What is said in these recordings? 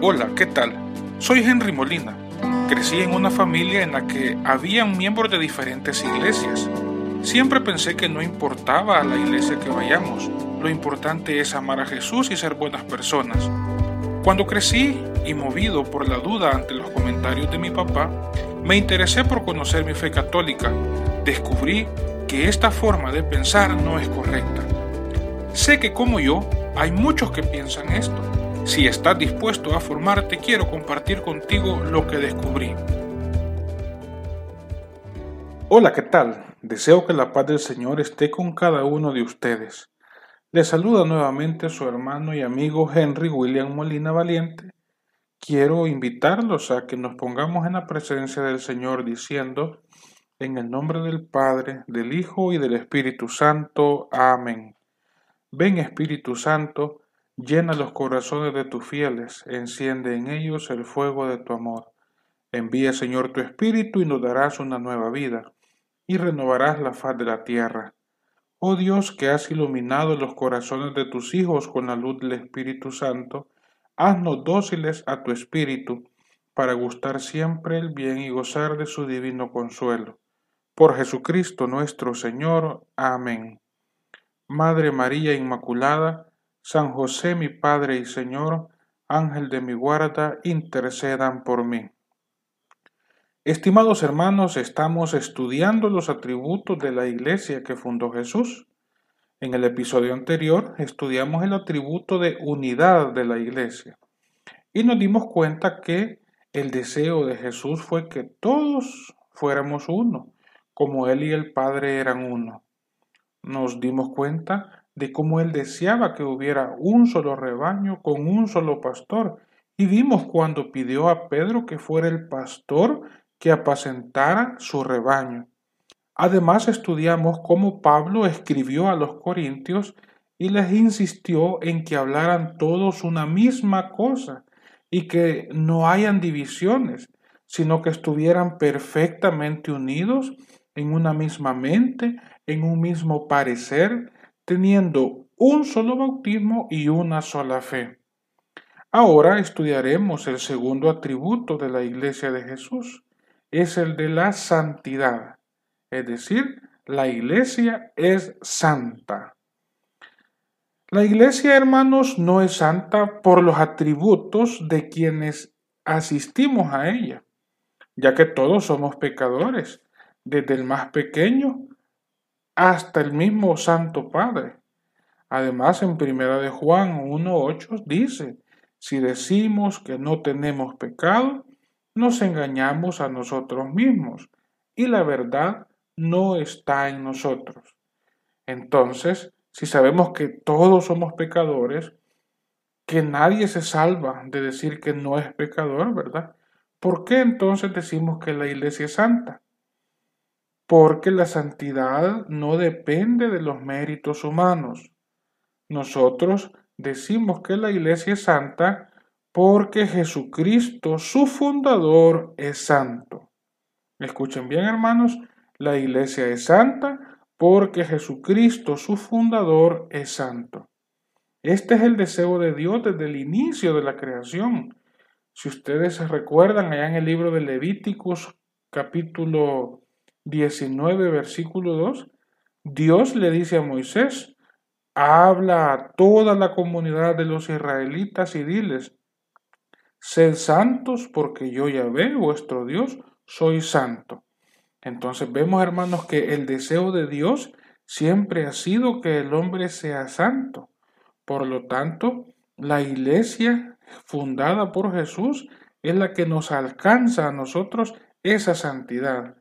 Hola, ¿qué tal? Soy Henry Molina. Crecí en una familia en la que habían miembros de diferentes iglesias. Siempre pensé que no importaba a la iglesia que vayamos, lo importante es amar a Jesús y ser buenas personas. Cuando crecí y movido por la duda ante los comentarios de mi papá, me interesé por conocer mi fe católica. Descubrí que esta forma de pensar no es correcta. Sé que como yo, hay muchos que piensan esto si estás dispuesto a formarte, quiero compartir contigo lo que descubrí. Hola, ¿qué tal? Deseo que la paz del Señor esté con cada uno de ustedes. Les saluda nuevamente su hermano y amigo Henry William Molina Valiente. Quiero invitarlos a que nos pongamos en la presencia del Señor diciendo, en el nombre del Padre, del Hijo y del Espíritu Santo. Amén. Ven Espíritu Santo, Llena los corazones de tus fieles, enciende en ellos el fuego de tu amor. Envía, Señor, tu Espíritu y nos darás una nueva vida, y renovarás la faz de la tierra. Oh Dios, que has iluminado los corazones de tus hijos con la luz del Espíritu Santo, haznos dóciles a tu Espíritu, para gustar siempre el bien y gozar de su divino consuelo. Por Jesucristo nuestro Señor. Amén. Madre María Inmaculada, San José mi Padre y Señor, Ángel de mi guarda, intercedan por mí. Estimados hermanos, estamos estudiando los atributos de la iglesia que fundó Jesús. En el episodio anterior estudiamos el atributo de unidad de la iglesia y nos dimos cuenta que el deseo de Jesús fue que todos fuéramos uno, como Él y el Padre eran uno. Nos dimos cuenta de cómo él deseaba que hubiera un solo rebaño con un solo pastor. Y vimos cuando pidió a Pedro que fuera el pastor que apacentara su rebaño. Además estudiamos cómo Pablo escribió a los corintios y les insistió en que hablaran todos una misma cosa y que no hayan divisiones, sino que estuvieran perfectamente unidos en una misma mente, en un mismo parecer, teniendo un solo bautismo y una sola fe. Ahora estudiaremos el segundo atributo de la Iglesia de Jesús, es el de la santidad, es decir, la Iglesia es santa. La Iglesia, hermanos, no es santa por los atributos de quienes asistimos a ella, ya que todos somos pecadores, desde el más pequeño hasta el mismo Santo Padre. Además, en Primera de Juan 1.8 dice, si decimos que no tenemos pecado, nos engañamos a nosotros mismos y la verdad no está en nosotros. Entonces, si sabemos que todos somos pecadores, que nadie se salva de decir que no es pecador, ¿verdad? ¿Por qué entonces decimos que la iglesia es santa? Porque la santidad no depende de los méritos humanos. Nosotros decimos que la iglesia es santa porque Jesucristo, su fundador, es santo. Escuchen bien, hermanos, la iglesia es santa porque Jesucristo, su fundador, es santo. Este es el deseo de Dios desde el inicio de la creación. Si ustedes se recuerdan allá en el libro de Levíticos capítulo 19, versículo 2, Dios le dice a Moisés, habla a toda la comunidad de los israelitas y diles, sed santos porque yo ya veo vuestro Dios, soy santo. Entonces vemos, hermanos, que el deseo de Dios siempre ha sido que el hombre sea santo. Por lo tanto, la iglesia fundada por Jesús es la que nos alcanza a nosotros esa santidad.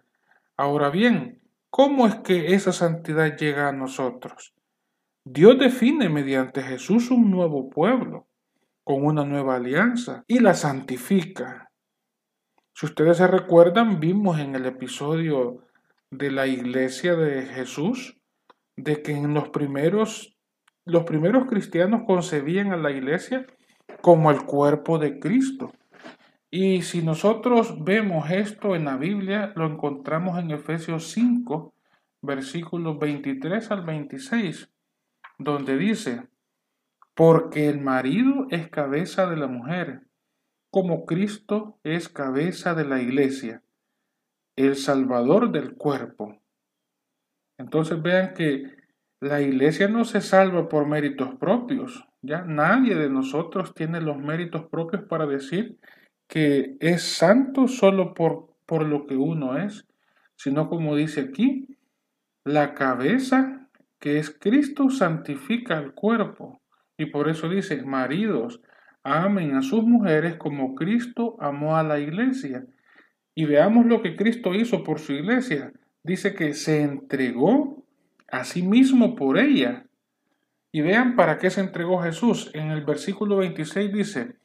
Ahora bien, ¿cómo es que esa santidad llega a nosotros? Dios define mediante Jesús un nuevo pueblo, con una nueva alianza, y la santifica. Si ustedes se recuerdan, vimos en el episodio de la iglesia de Jesús, de que en los primeros, los primeros cristianos concebían a la iglesia como el cuerpo de Cristo. Y si nosotros vemos esto en la Biblia, lo encontramos en Efesios 5, versículos 23 al 26, donde dice, porque el marido es cabeza de la mujer, como Cristo es cabeza de la iglesia, el salvador del cuerpo. Entonces vean que la iglesia no se salva por méritos propios. Ya nadie de nosotros tiene los méritos propios para decir que es santo solo por, por lo que uno es, sino como dice aquí, la cabeza que es Cristo santifica el cuerpo. Y por eso dice, maridos, amen a sus mujeres como Cristo amó a la iglesia. Y veamos lo que Cristo hizo por su iglesia. Dice que se entregó a sí mismo por ella. Y vean para qué se entregó Jesús. En el versículo 26 dice,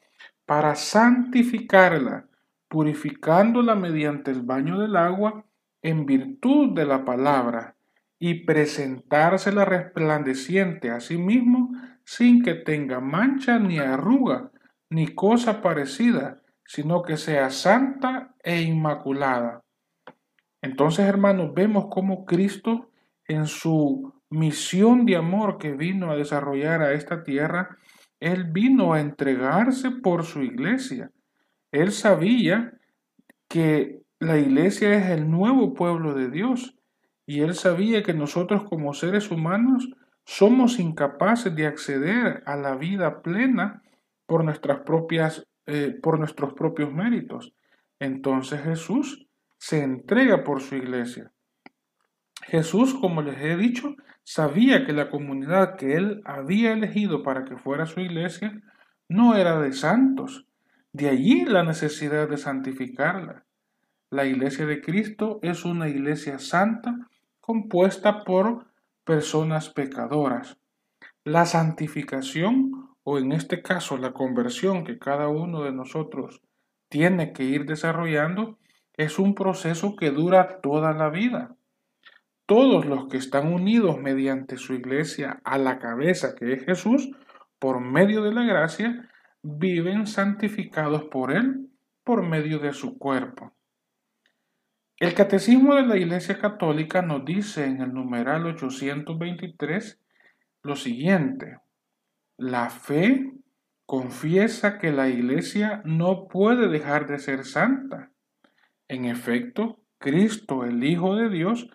para santificarla, purificándola mediante el baño del agua en virtud de la palabra y presentársela resplandeciente a sí mismo sin que tenga mancha ni arruga ni cosa parecida, sino que sea santa e inmaculada. Entonces, hermanos, vemos cómo Cristo en su misión de amor que vino a desarrollar a esta tierra, Él vino a entregarse por su iglesia. Él sabía que la iglesia es el nuevo pueblo de Dios y Él sabía que nosotros como seres humanos somos incapaces de acceder a la vida plena por nuestras propias eh, por nuestros propios méritos. Entonces Jesús se entrega por su iglesia. Jesús, como les he dicho, sabía que la comunidad que él había elegido para que fuera su iglesia no era de santos. De allí la necesidad de santificarla. La iglesia de Cristo es una iglesia santa compuesta por personas pecadoras. La santificación, o en este caso la conversión que cada uno de nosotros tiene que ir desarrollando, es un proceso que dura toda la vida. Todos los que están unidos mediante su iglesia a la cabeza que es Jesús, por medio de la gracia, viven santificados por Él por medio de su cuerpo. El Catecismo de la Iglesia Católica nos dice en el numeral 823 lo siguiente. La fe confiesa que la Iglesia no puede dejar de ser santa. En efecto, Cristo, el Hijo de Dios,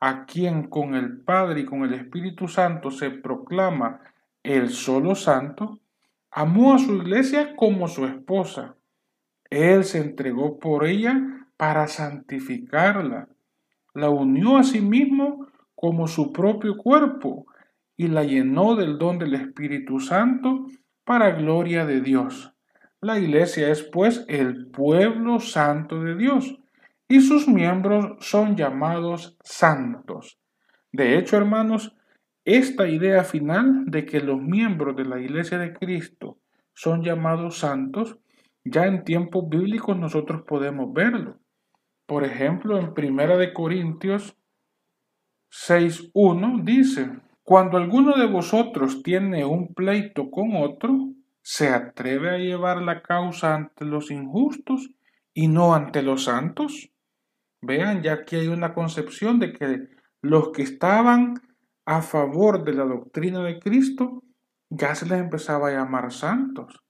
a quien con el Padre y con el Espíritu Santo se proclama el solo santo, amó a su iglesia como su esposa. Él se entregó por ella para santificarla. La unió a sí mismo como su propio cuerpo y la llenó del don del Espíritu Santo para gloria de Dios. La iglesia es pues el pueblo santo de Dios y sus miembros son llamados santos. De hecho, hermanos, esta idea final de que los miembros de la iglesia de Cristo son llamados santos, ya en tiempos bíblicos nosotros podemos verlo. Por ejemplo, en Primera de Corintios 6.1 dice, cuando alguno de vosotros tiene un pleito con otro, ¿se atreve a llevar la causa ante los injustos y no ante los santos? Vean, ya que hay una concepción de que los que estaban a favor de la doctrina de Cristo ya se les empezaba a llamar santos.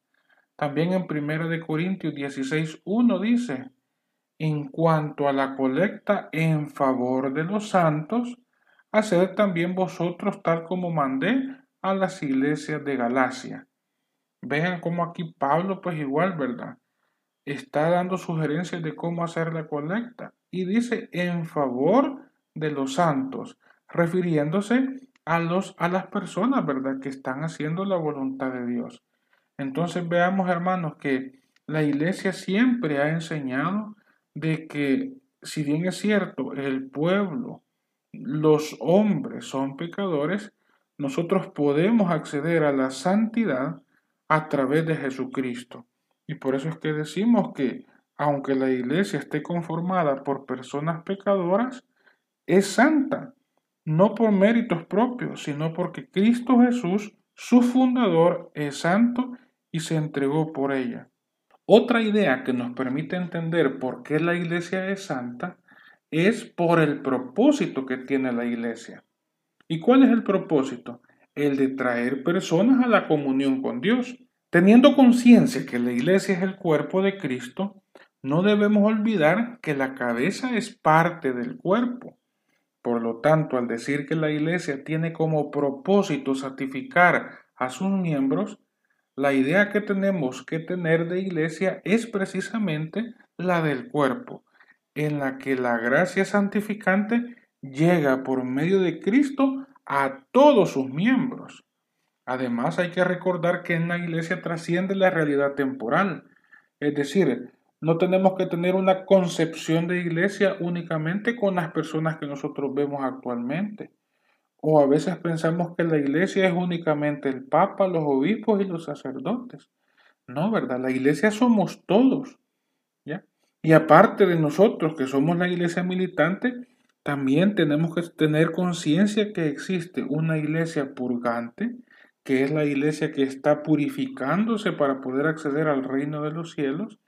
También en Primera de Corintios 16.1 dice, en cuanto a la colecta en favor de los santos, haced también vosotros tal como mandé a las iglesias de Galacia. Vean cómo aquí Pablo, pues igual, ¿verdad? Está dando sugerencias de cómo hacer la colecta y dice en favor de los santos, refiriéndose a, los, a las personas, ¿verdad? Que están haciendo la voluntad de Dios. Entonces veamos, hermanos, que la iglesia siempre ha enseñado de que, si bien es cierto, el pueblo, los hombres son pecadores, nosotros podemos acceder a la santidad a través de Jesucristo. Y por eso es que decimos que aunque la iglesia esté conformada por personas pecadoras, es santa, no por méritos propios, sino porque Cristo Jesús, su fundador, es santo y se entregó por ella. Otra idea que nos permite entender por qué la iglesia es santa es por el propósito que tiene la iglesia. ¿Y cuál es el propósito? El de traer personas a la comunión con Dios. Teniendo conciencia que la iglesia es el cuerpo de Cristo, no debemos olvidar que la cabeza es parte del cuerpo. Por lo tanto, al decir que la iglesia tiene como propósito santificar a sus miembros, la idea que tenemos que tener de iglesia es precisamente la del cuerpo, en la que la gracia santificante llega por medio de Cristo a todos sus miembros. Además, hay que recordar que en la iglesia trasciende la realidad temporal, es decir, no tenemos que tener una concepción de iglesia únicamente con las personas que nosotros vemos actualmente. O a veces pensamos que la iglesia es únicamente el Papa, los obispos y los sacerdotes. No, ¿verdad? La iglesia somos todos. ¿ya? Y aparte de nosotros, que somos la iglesia militante, también tenemos que tener conciencia que existe una iglesia purgante, que es la iglesia que está purificándose para poder acceder al reino de los cielos,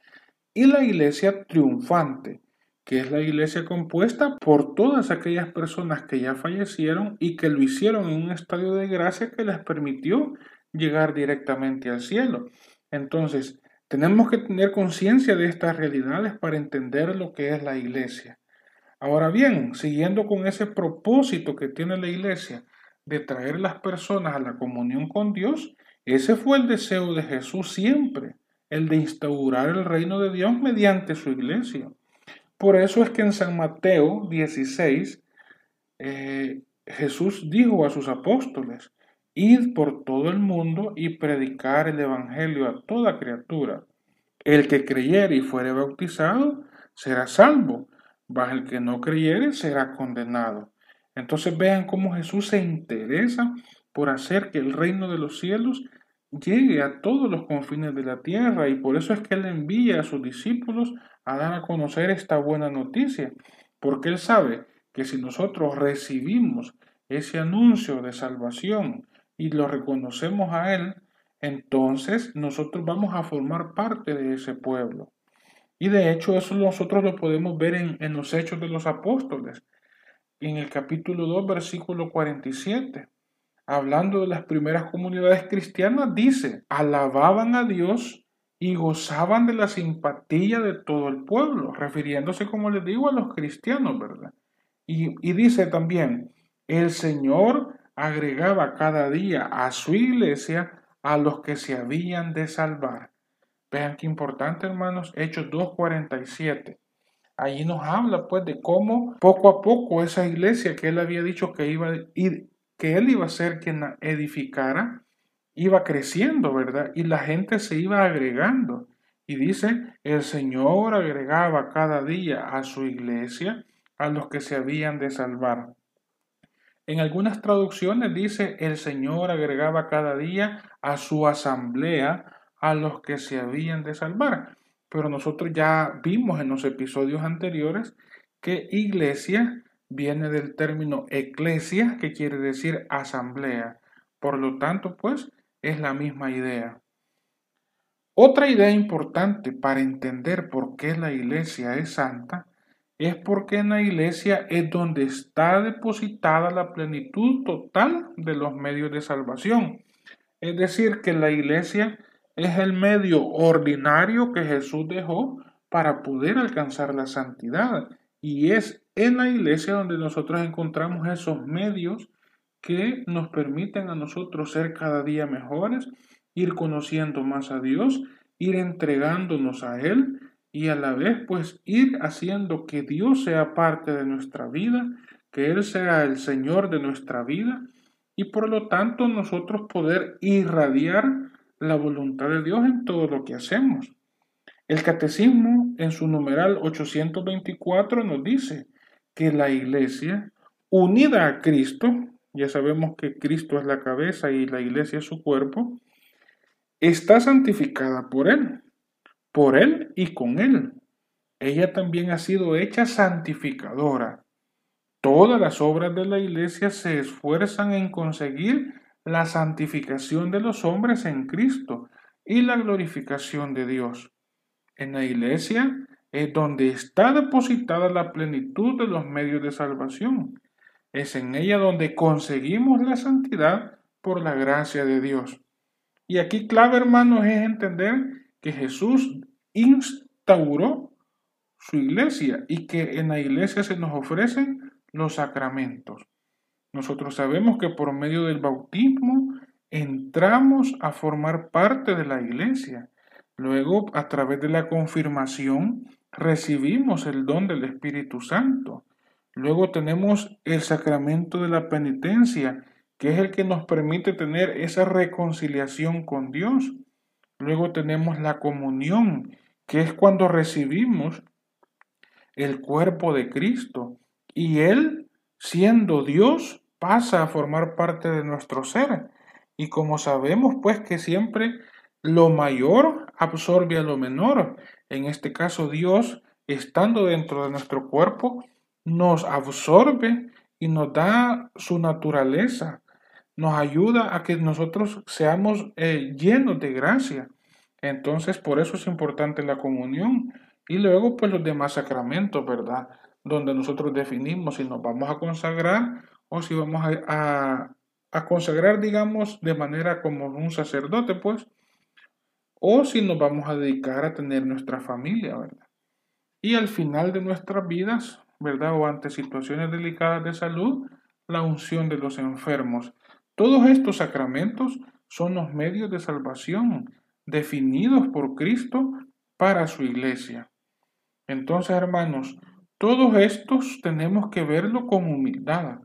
y la iglesia triunfante, que es la iglesia compuesta por todas aquellas personas que ya fallecieron y que lo hicieron en un estadio de gracia que les permitió llegar directamente al cielo. Entonces, tenemos que tener conciencia de estas realidades para entender lo que es la iglesia. Ahora bien, siguiendo con ese propósito que tiene la iglesia de traer las personas a la comunión con Dios, ese fue el deseo de Jesús siempre el de instaurar el reino de Dios mediante su iglesia. Por eso es que en San Mateo 16 eh, Jesús dijo a sus apóstoles, Id por todo el mundo y predicar el Evangelio a toda criatura. El que creyere y fuere bautizado será salvo, mas el que no creyere será condenado. Entonces vean cómo Jesús se interesa por hacer que el reino de los cielos llegue a todos los confines de la tierra y por eso es que Él envía a sus discípulos a dar a conocer esta buena noticia, porque Él sabe que si nosotros recibimos ese anuncio de salvación y lo reconocemos a Él, entonces nosotros vamos a formar parte de ese pueblo. Y de hecho eso nosotros lo podemos ver en, en los hechos de los apóstoles, en el capítulo 2, versículo 47 hablando de las primeras comunidades cristianas, dice, alababan a Dios y gozaban de la simpatía de todo el pueblo, refiriéndose, como les digo, a los cristianos, ¿verdad? Y, y dice también, el Señor agregaba cada día a su iglesia a los que se habían de salvar. Vean qué importante, hermanos, Hechos 2.47. Allí nos habla pues de cómo poco a poco esa iglesia que él había dicho que iba a ir que él iba a ser quien edificara, iba creciendo, ¿verdad? Y la gente se iba agregando. Y dice, el Señor agregaba cada día a su iglesia a los que se habían de salvar. En algunas traducciones dice, el Señor agregaba cada día a su asamblea a los que se habían de salvar. Pero nosotros ya vimos en los episodios anteriores que iglesia viene del término eclesia, que quiere decir asamblea. Por lo tanto, pues, es la misma idea. Otra idea importante para entender por qué la iglesia es santa es porque en la iglesia es donde está depositada la plenitud total de los medios de salvación. Es decir, que la iglesia es el medio ordinario que Jesús dejó para poder alcanzar la santidad y es en la iglesia donde nosotros encontramos esos medios que nos permiten a nosotros ser cada día mejores, ir conociendo más a Dios, ir entregándonos a Él y a la vez pues ir haciendo que Dios sea parte de nuestra vida, que Él sea el Señor de nuestra vida y por lo tanto nosotros poder irradiar la voluntad de Dios en todo lo que hacemos. El catecismo en su numeral 824 nos dice que la iglesia, unida a Cristo, ya sabemos que Cristo es la cabeza y la iglesia es su cuerpo, está santificada por Él, por Él y con Él. Ella también ha sido hecha santificadora. Todas las obras de la iglesia se esfuerzan en conseguir la santificación de los hombres en Cristo y la glorificación de Dios. En la iglesia es donde está depositada la plenitud de los medios de salvación. Es en ella donde conseguimos la santidad por la gracia de Dios. Y aquí clave, hermanos, es entender que Jesús instauró su iglesia y que en la iglesia se nos ofrecen los sacramentos. Nosotros sabemos que por medio del bautismo entramos a formar parte de la iglesia. Luego, a través de la confirmación, recibimos el don del Espíritu Santo. Luego tenemos el sacramento de la penitencia, que es el que nos permite tener esa reconciliación con Dios. Luego tenemos la comunión, que es cuando recibimos el cuerpo de Cristo y Él, siendo Dios, pasa a formar parte de nuestro ser. Y como sabemos, pues que siempre lo mayor absorbe a lo menor. En este caso, Dios, estando dentro de nuestro cuerpo, nos absorbe y nos da su naturaleza. Nos ayuda a que nosotros seamos eh, llenos de gracia. Entonces, por eso es importante la comunión. Y luego, pues los demás sacramentos, ¿verdad? Donde nosotros definimos si nos vamos a consagrar o si vamos a, a consagrar, digamos, de manera como un sacerdote, pues, o si nos vamos a dedicar a tener nuestra familia, ¿verdad? Y al final de nuestras vidas, ¿verdad? O ante situaciones delicadas de salud, la unción de los enfermos. Todos estos sacramentos son los medios de salvación definidos por Cristo para su iglesia. Entonces, hermanos, todos estos tenemos que verlo con humildad,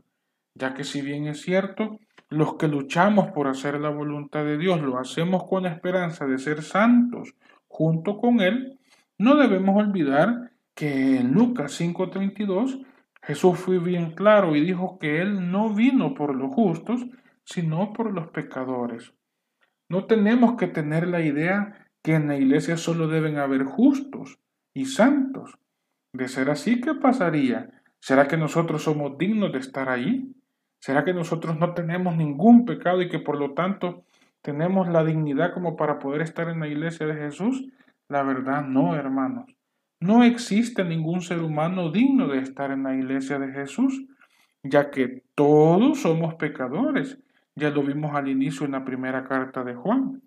ya que si bien es cierto, los que luchamos por hacer la voluntad de Dios lo hacemos con esperanza de ser santos junto con Él, no debemos olvidar que en Lucas 5:32 Jesús fue bien claro y dijo que Él no vino por los justos, sino por los pecadores. No tenemos que tener la idea que en la iglesia solo deben haber justos y santos. De ser así, ¿qué pasaría? ¿Será que nosotros somos dignos de estar ahí? ¿Será que nosotros no tenemos ningún pecado y que por lo tanto tenemos la dignidad como para poder estar en la iglesia de Jesús? La verdad no, hermanos. No existe ningún ser humano digno de estar en la iglesia de Jesús, ya que todos somos pecadores. Ya lo vimos al inicio en la primera carta de Juan.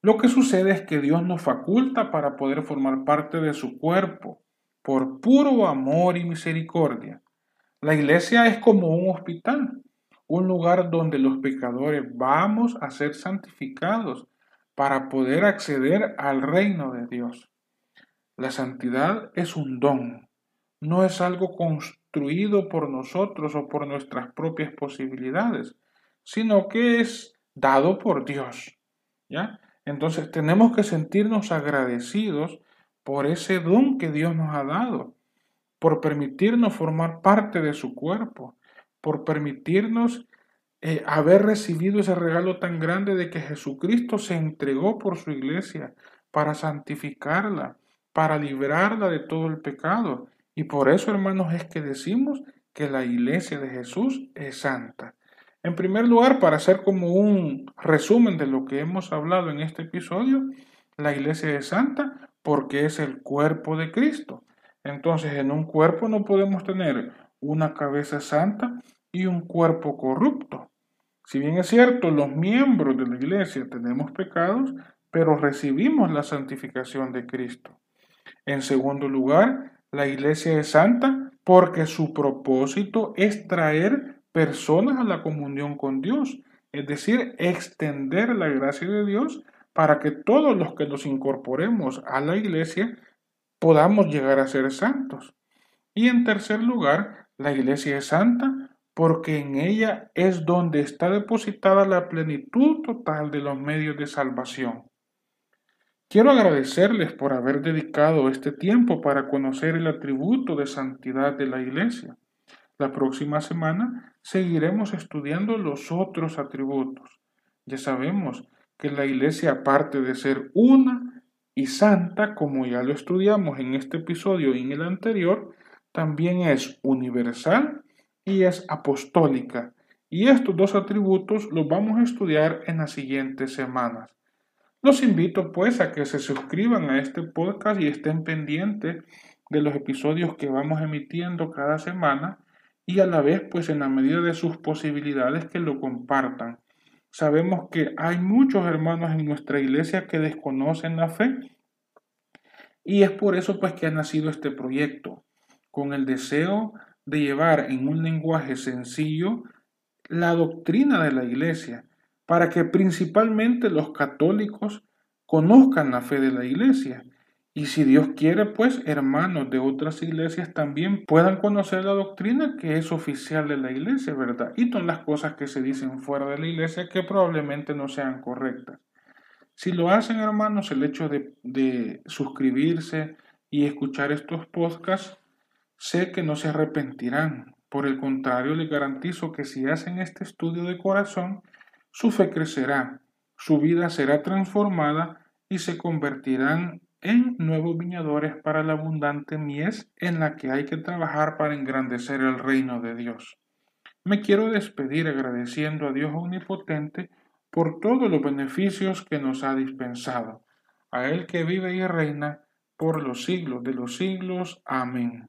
Lo que sucede es que Dios nos faculta para poder formar parte de su cuerpo, por puro amor y misericordia. La iglesia es como un hospital, un lugar donde los pecadores vamos a ser santificados para poder acceder al reino de Dios. La santidad es un don, no es algo construido por nosotros o por nuestras propias posibilidades, sino que es dado por Dios. ¿Ya? Entonces tenemos que sentirnos agradecidos por ese don que Dios nos ha dado por permitirnos formar parte de su cuerpo, por permitirnos eh, haber recibido ese regalo tan grande de que Jesucristo se entregó por su iglesia para santificarla, para librarla de todo el pecado. Y por eso, hermanos, es que decimos que la iglesia de Jesús es santa. En primer lugar, para hacer como un resumen de lo que hemos hablado en este episodio, la iglesia es santa porque es el cuerpo de Cristo. Entonces, en un cuerpo no podemos tener una cabeza santa y un cuerpo corrupto. Si bien es cierto, los miembros de la iglesia tenemos pecados, pero recibimos la santificación de Cristo. En segundo lugar, la iglesia es santa porque su propósito es traer personas a la comunión con Dios, es decir, extender la gracia de Dios para que todos los que nos incorporemos a la iglesia podamos llegar a ser santos. Y en tercer lugar, la iglesia es santa porque en ella es donde está depositada la plenitud total de los medios de salvación. Quiero agradecerles por haber dedicado este tiempo para conocer el atributo de santidad de la iglesia. La próxima semana seguiremos estudiando los otros atributos. Ya sabemos que la iglesia, aparte de ser una, y santa, como ya lo estudiamos en este episodio y en el anterior, también es universal y es apostólica. Y estos dos atributos los vamos a estudiar en las siguientes semanas. Los invito pues a que se suscriban a este podcast y estén pendientes de los episodios que vamos emitiendo cada semana y a la vez pues en la medida de sus posibilidades que lo compartan. Sabemos que hay muchos hermanos en nuestra iglesia que desconocen la fe y es por eso pues que ha nacido este proyecto, con el deseo de llevar en un lenguaje sencillo la doctrina de la iglesia, para que principalmente los católicos conozcan la fe de la iglesia. Y si Dios quiere, pues hermanos de otras iglesias también puedan conocer la doctrina que es oficial de la iglesia, ¿verdad? Y son las cosas que se dicen fuera de la iglesia que probablemente no sean correctas. Si lo hacen, hermanos, el hecho de, de suscribirse y escuchar estos podcasts, sé que no se arrepentirán. Por el contrario, les garantizo que si hacen este estudio de corazón, su fe crecerá, su vida será transformada y se convertirán en nuevos viñadores para la abundante mies en la que hay que trabajar para engrandecer el reino de Dios. Me quiero despedir agradeciendo a Dios Omnipotente por todos los beneficios que nos ha dispensado, a Él que vive y reina por los siglos de los siglos. Amén.